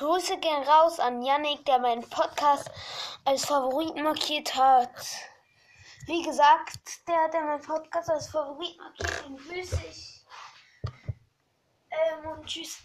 Grüße gehen raus an Yannick, der meinen Podcast als Favorit markiert hat. Wie gesagt, der hat ja meinen Podcast als Favorit markiert, den grüße ich. Ähm, und tschüss.